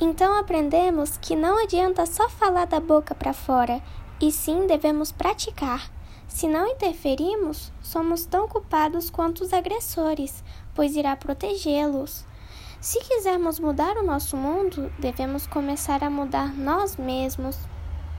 Então aprendemos que não adianta só falar da boca para fora, e sim devemos praticar. Se não interferimos, somos tão culpados quanto os agressores, pois irá protegê-los. Se quisermos mudar o nosso mundo, devemos começar a mudar nós mesmos.